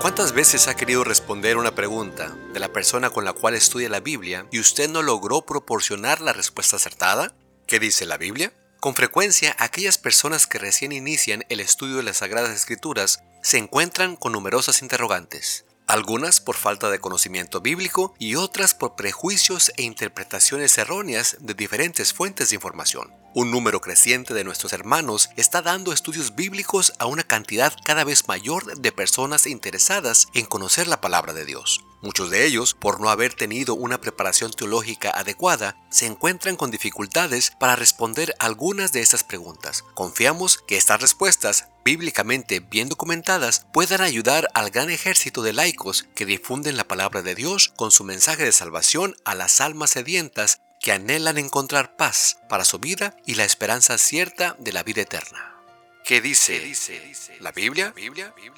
¿Cuántas veces ha querido responder una pregunta de la persona con la cual estudia la Biblia y usted no logró proporcionar la respuesta acertada? ¿Qué dice la Biblia? Con frecuencia, aquellas personas que recién inician el estudio de las Sagradas Escrituras se encuentran con numerosas interrogantes algunas por falta de conocimiento bíblico y otras por prejuicios e interpretaciones erróneas de diferentes fuentes de información. Un número creciente de nuestros hermanos está dando estudios bíblicos a una cantidad cada vez mayor de personas interesadas en conocer la palabra de Dios. Muchos de ellos, por no haber tenido una preparación teológica adecuada, se encuentran con dificultades para responder algunas de estas preguntas. Confiamos que estas respuestas, bíblicamente bien documentadas, puedan ayudar al gran ejército de laicos que difunden la palabra de Dios con su mensaje de salvación a las almas sedientas que anhelan encontrar paz para su vida y la esperanza cierta de la vida eterna. ¿Qué dice? ¿La Biblia?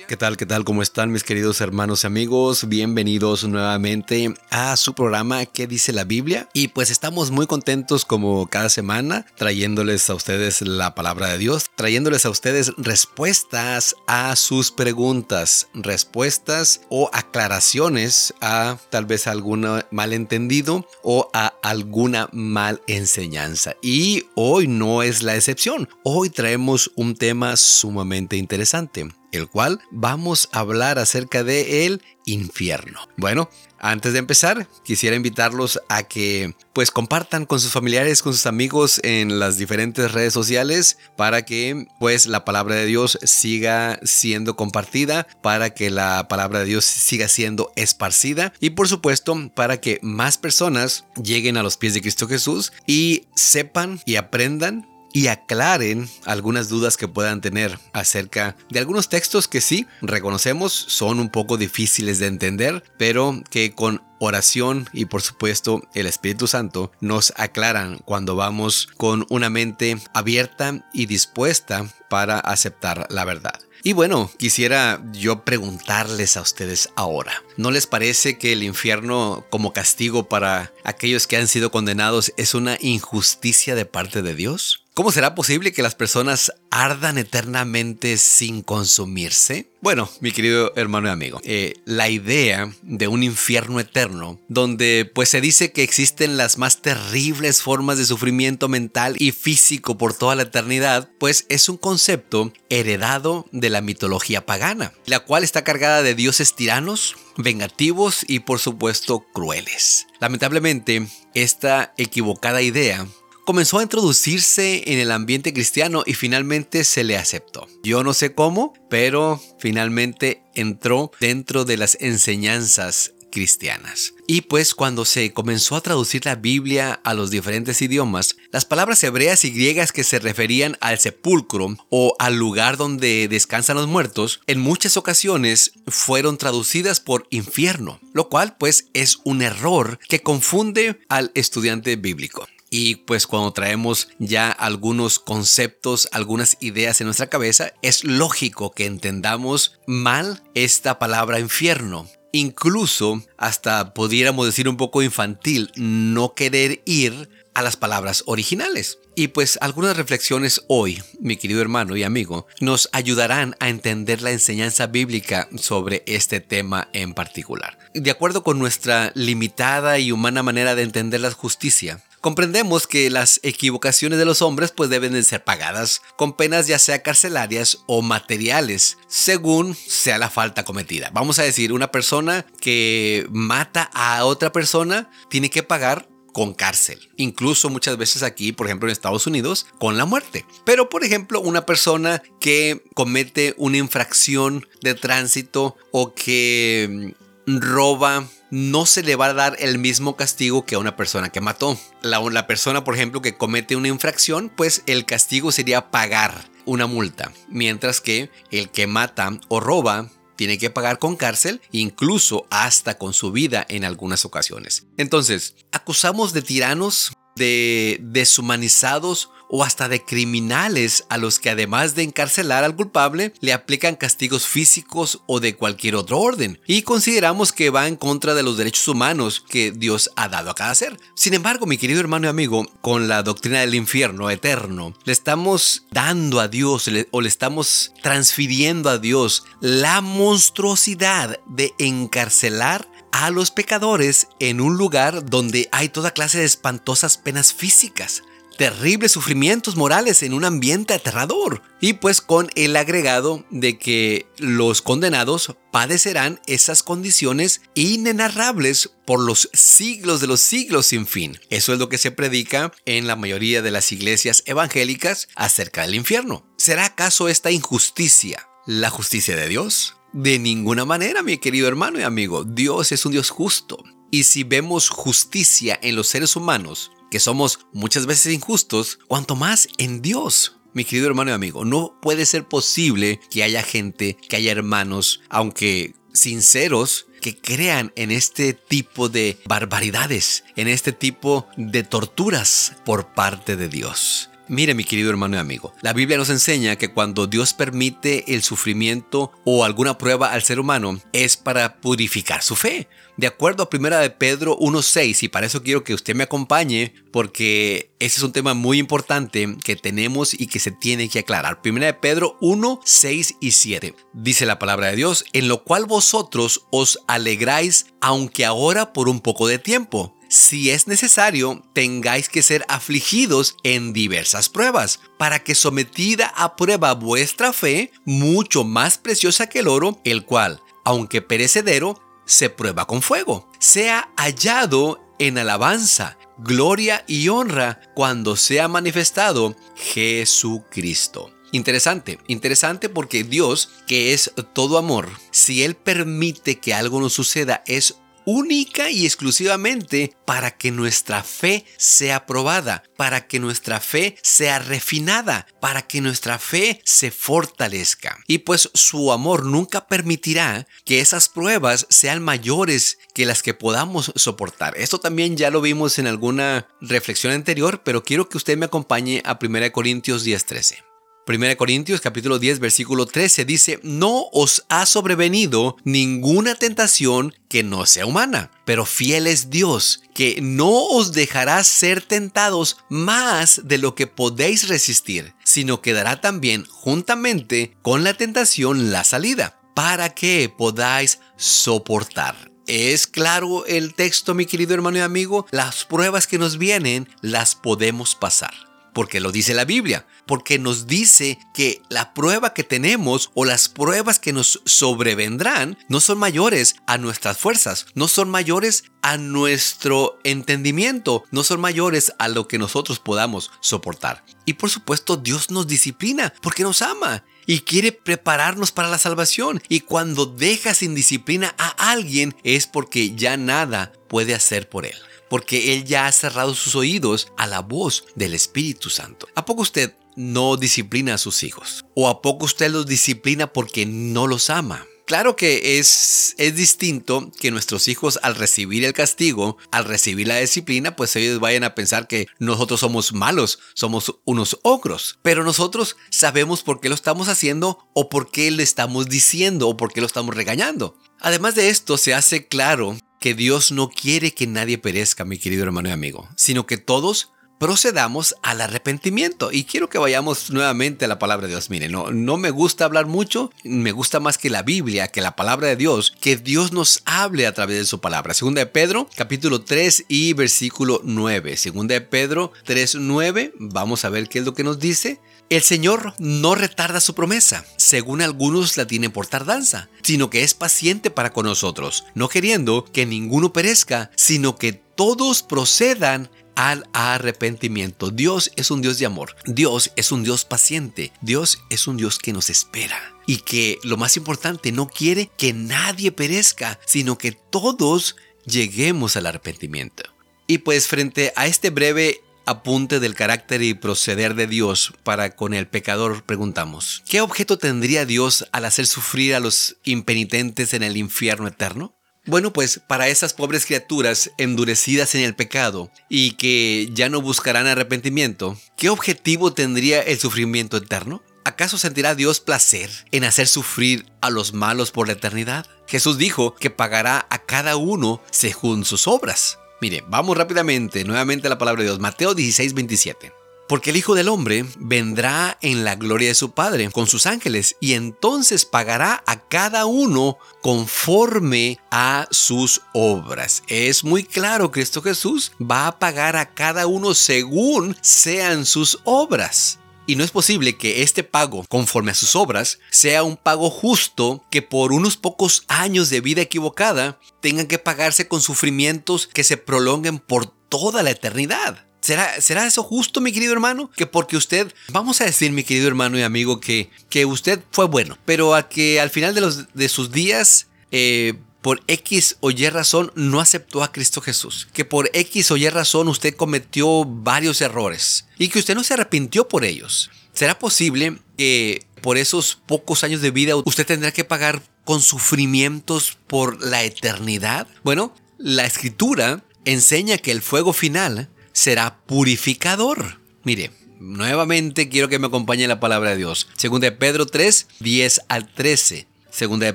¿Qué tal? ¿Qué tal? ¿Cómo están mis queridos hermanos y amigos? Bienvenidos nuevamente a su programa ¿Qué dice la Biblia? Y pues estamos muy contentos como cada semana trayéndoles a ustedes la palabra de Dios, trayéndoles a ustedes respuestas a sus preguntas, respuestas o aclaraciones a tal vez algún malentendido o a alguna mal enseñanza. Y hoy no es la excepción. Hoy traemos un tema sumamente interesante, el cual vamos a hablar acerca de el infierno. Bueno, antes de empezar, quisiera invitarlos a que pues compartan con sus familiares, con sus amigos en las diferentes redes sociales para que pues la palabra de Dios siga siendo compartida, para que la palabra de Dios siga siendo esparcida y por supuesto para que más personas lleguen a los pies de Cristo Jesús y sepan y aprendan y aclaren algunas dudas que puedan tener acerca de algunos textos que sí reconocemos son un poco difíciles de entender, pero que con oración y por supuesto el Espíritu Santo nos aclaran cuando vamos con una mente abierta y dispuesta para aceptar la verdad. Y bueno, quisiera yo preguntarles a ustedes ahora, ¿no les parece que el infierno como castigo para aquellos que han sido condenados es una injusticia de parte de Dios? ¿Cómo será posible que las personas ardan eternamente sin consumirse? Bueno, mi querido hermano y amigo, eh, la idea de un infierno eterno, donde pues se dice que existen las más terribles formas de sufrimiento mental y físico por toda la eternidad, pues es un concepto heredado de la mitología pagana, la cual está cargada de dioses tiranos, vengativos y por supuesto crueles. Lamentablemente, esta equivocada idea comenzó a introducirse en el ambiente cristiano y finalmente se le aceptó. Yo no sé cómo, pero finalmente entró dentro de las enseñanzas cristianas. Y pues cuando se comenzó a traducir la Biblia a los diferentes idiomas, las palabras hebreas y griegas que se referían al sepulcro o al lugar donde descansan los muertos, en muchas ocasiones fueron traducidas por infierno, lo cual pues es un error que confunde al estudiante bíblico. Y pues cuando traemos ya algunos conceptos, algunas ideas en nuestra cabeza, es lógico que entendamos mal esta palabra infierno. Incluso hasta pudiéramos decir un poco infantil, no querer ir a las palabras originales. Y pues algunas reflexiones hoy, mi querido hermano y amigo, nos ayudarán a entender la enseñanza bíblica sobre este tema en particular. De acuerdo con nuestra limitada y humana manera de entender la justicia, Comprendemos que las equivocaciones de los hombres pues deben de ser pagadas con penas ya sea carcelarias o materiales, según sea la falta cometida. Vamos a decir, una persona que mata a otra persona tiene que pagar con cárcel. Incluso muchas veces aquí, por ejemplo en Estados Unidos, con la muerte. Pero por ejemplo, una persona que comete una infracción de tránsito o que roba no se le va a dar el mismo castigo que a una persona que mató. La, la persona, por ejemplo, que comete una infracción, pues el castigo sería pagar una multa, mientras que el que mata o roba tiene que pagar con cárcel, incluso hasta con su vida en algunas ocasiones. Entonces, acusamos de tiranos de deshumanizados o hasta de criminales a los que además de encarcelar al culpable le aplican castigos físicos o de cualquier otro orden y consideramos que va en contra de los derechos humanos que Dios ha dado a cada ser. Sin embargo, mi querido hermano y amigo, con la doctrina del infierno eterno, le estamos dando a Dios o le estamos transfiriendo a Dios la monstruosidad de encarcelar a los pecadores en un lugar donde hay toda clase de espantosas penas físicas terribles sufrimientos morales en un ambiente aterrador. Y pues con el agregado de que los condenados padecerán esas condiciones inenarrables por los siglos de los siglos sin fin. Eso es lo que se predica en la mayoría de las iglesias evangélicas acerca del infierno. ¿Será acaso esta injusticia la justicia de Dios? De ninguna manera, mi querido hermano y amigo. Dios es un Dios justo. Y si vemos justicia en los seres humanos, que somos muchas veces injustos, cuanto más en Dios. Mi querido hermano y amigo, no puede ser posible que haya gente, que haya hermanos, aunque sinceros, que crean en este tipo de barbaridades, en este tipo de torturas por parte de Dios. Mire mi querido hermano y amigo, la Biblia nos enseña que cuando Dios permite el sufrimiento o alguna prueba al ser humano es para purificar su fe. De acuerdo a 1 de Pedro 1.6 y para eso quiero que usted me acompañe porque ese es un tema muy importante que tenemos y que se tiene que aclarar. 1 de Pedro 1, 6 y 7. Dice la palabra de Dios, en lo cual vosotros os alegráis aunque ahora por un poco de tiempo si es necesario, tengáis que ser afligidos en diversas pruebas, para que sometida a prueba vuestra fe, mucho más preciosa que el oro, el cual, aunque perecedero, se prueba con fuego, sea hallado en alabanza, gloria y honra cuando sea manifestado Jesucristo. Interesante, interesante porque Dios, que es todo amor, si Él permite que algo nos suceda, es única y exclusivamente para que nuestra fe sea probada, para que nuestra fe sea refinada, para que nuestra fe se fortalezca. Y pues su amor nunca permitirá que esas pruebas sean mayores que las que podamos soportar. Esto también ya lo vimos en alguna reflexión anterior, pero quiero que usted me acompañe a 1 Corintios 10:13. 1 Corintios capítulo 10 versículo 13 dice, no os ha sobrevenido ninguna tentación que no sea humana, pero fiel es Dios, que no os dejará ser tentados más de lo que podéis resistir, sino que dará también juntamente con la tentación la salida, para que podáis soportar. Es claro el texto, mi querido hermano y amigo, las pruebas que nos vienen las podemos pasar porque lo dice la Biblia, porque nos dice que la prueba que tenemos o las pruebas que nos sobrevendrán no son mayores a nuestras fuerzas, no son mayores a nuestro entendimiento, no son mayores a lo que nosotros podamos soportar. Y por supuesto Dios nos disciplina porque nos ama y quiere prepararnos para la salvación. Y cuando deja sin disciplina a alguien es porque ya nada puede hacer por él porque Él ya ha cerrado sus oídos a la voz del Espíritu Santo. ¿A poco usted no disciplina a sus hijos? ¿O a poco usted los disciplina porque no los ama? Claro que es, es distinto que nuestros hijos al recibir el castigo, al recibir la disciplina, pues ellos vayan a pensar que nosotros somos malos, somos unos ogros. Pero nosotros sabemos por qué lo estamos haciendo o por qué le estamos diciendo o por qué lo estamos regañando. Además de esto, se hace claro que Dios no quiere que nadie perezca, mi querido hermano y amigo, sino que todos procedamos al arrepentimiento. Y quiero que vayamos nuevamente a la palabra de Dios. Mire, no, no me gusta hablar mucho, me gusta más que la Biblia, que la palabra de Dios, que Dios nos hable a través de su palabra. Segunda de Pedro, capítulo 3 y versículo 9. Segunda de Pedro 3, 9. Vamos a ver qué es lo que nos dice. El Señor no retarda su promesa, según algunos la tienen por tardanza, sino que es paciente para con nosotros, no queriendo que ninguno perezca, sino que todos procedan al arrepentimiento. Dios es un Dios de amor, Dios es un Dios paciente, Dios es un Dios que nos espera y que lo más importante no quiere que nadie perezca, sino que todos lleguemos al arrepentimiento. Y pues frente a este breve apunte del carácter y proceder de Dios para con el pecador, preguntamos, ¿qué objeto tendría Dios al hacer sufrir a los impenitentes en el infierno eterno? Bueno, pues para esas pobres criaturas endurecidas en el pecado y que ya no buscarán arrepentimiento, ¿qué objetivo tendría el sufrimiento eterno? ¿Acaso sentirá Dios placer en hacer sufrir a los malos por la eternidad? Jesús dijo que pagará a cada uno según sus obras. Mire, vamos rápidamente nuevamente a la palabra de Dios. Mateo 16, 27. Porque el Hijo del Hombre vendrá en la gloria de su Padre con sus ángeles y entonces pagará a cada uno conforme a sus obras. Es muy claro, Cristo Jesús va a pagar a cada uno según sean sus obras. Y no es posible que este pago, conforme a sus obras, sea un pago justo que por unos pocos años de vida equivocada tengan que pagarse con sufrimientos que se prolonguen por toda la eternidad. ¿Será, ¿Será, eso justo, mi querido hermano? Que porque usted, vamos a decir, mi querido hermano y amigo, que, que usted fue bueno, pero a que al final de, los, de sus días eh, por X o Y razón no aceptó a Cristo Jesús, que por X o Y razón usted cometió varios errores y que usted no se arrepintió por ellos. ¿Será posible que por esos pocos años de vida usted tendrá que pagar con sufrimientos por la eternidad? Bueno, la escritura enseña que el fuego final será purificador. Mire, nuevamente quiero que me acompañe la palabra de Dios. Segunda de Pedro 3, 10 al 13. Segunda de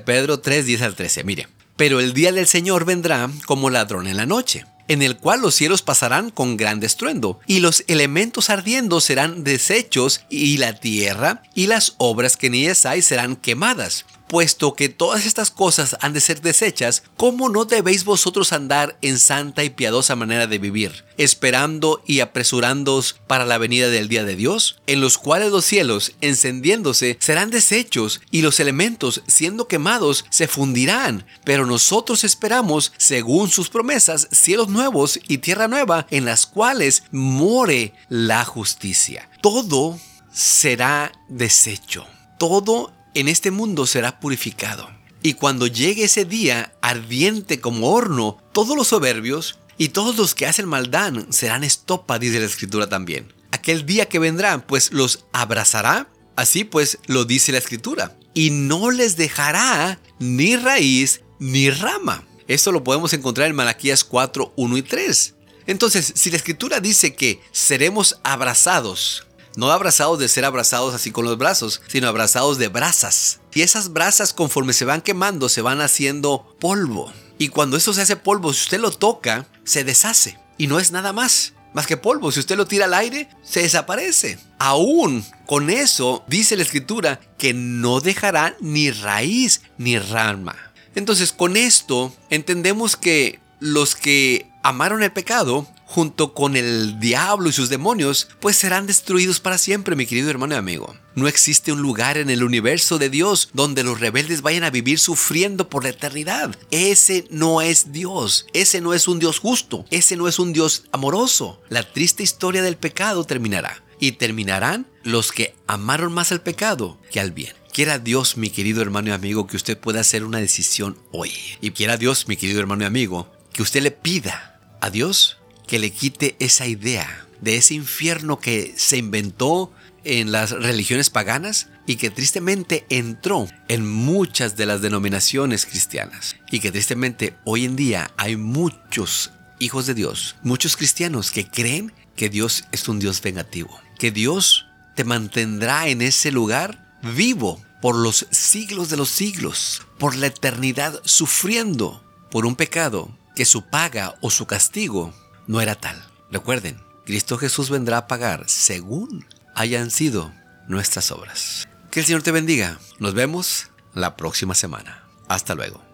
Pedro 3, 10 al 13. Mire, pero el día del Señor vendrá como ladrón en la noche, en el cual los cielos pasarán con gran estruendo, y los elementos ardiendo serán deshechos, y la tierra y las obras que en ellas hay serán quemadas puesto que todas estas cosas han de ser desechas, ¿cómo no debéis vosotros andar en santa y piadosa manera de vivir, esperando y apresurándoos para la venida del día de Dios, en los cuales los cielos, encendiéndose, serán deshechos y los elementos, siendo quemados, se fundirán? Pero nosotros esperamos, según sus promesas, cielos nuevos y tierra nueva, en las cuales more la justicia. Todo será deshecho. Todo en este mundo será purificado. Y cuando llegue ese día ardiente como horno, todos los soberbios y todos los que hacen maldad serán estopa, dice la escritura también. Aquel día que vendrá, pues los abrazará, así pues lo dice la escritura, y no les dejará ni raíz ni rama. Esto lo podemos encontrar en Malaquías 4, 1 y 3. Entonces, si la escritura dice que seremos abrazados no abrazados de ser abrazados así con los brazos, sino abrazados de brasas. Y esas brasas conforme se van quemando se van haciendo polvo. Y cuando eso se hace polvo, si usted lo toca, se deshace. Y no es nada más. Más que polvo, si usted lo tira al aire, se desaparece. Aún con eso, dice la escritura, que no dejará ni raíz ni rama. Entonces, con esto entendemos que los que amaron el pecado junto con el diablo y sus demonios, pues serán destruidos para siempre, mi querido hermano y amigo. No existe un lugar en el universo de Dios donde los rebeldes vayan a vivir sufriendo por la eternidad. Ese no es Dios. Ese no es un Dios justo. Ese no es un Dios amoroso. La triste historia del pecado terminará. Y terminarán los que amaron más al pecado que al bien. Quiera Dios, mi querido hermano y amigo, que usted pueda hacer una decisión hoy. Y quiera Dios, mi querido hermano y amigo, que usted le pida a Dios que le quite esa idea de ese infierno que se inventó en las religiones paganas y que tristemente entró en muchas de las denominaciones cristianas. Y que tristemente hoy en día hay muchos hijos de Dios, muchos cristianos que creen que Dios es un Dios vengativo, que Dios te mantendrá en ese lugar vivo por los siglos de los siglos, por la eternidad sufriendo por un pecado que su paga o su castigo no era tal. Recuerden, Cristo Jesús vendrá a pagar según hayan sido nuestras obras. Que el Señor te bendiga. Nos vemos la próxima semana. Hasta luego.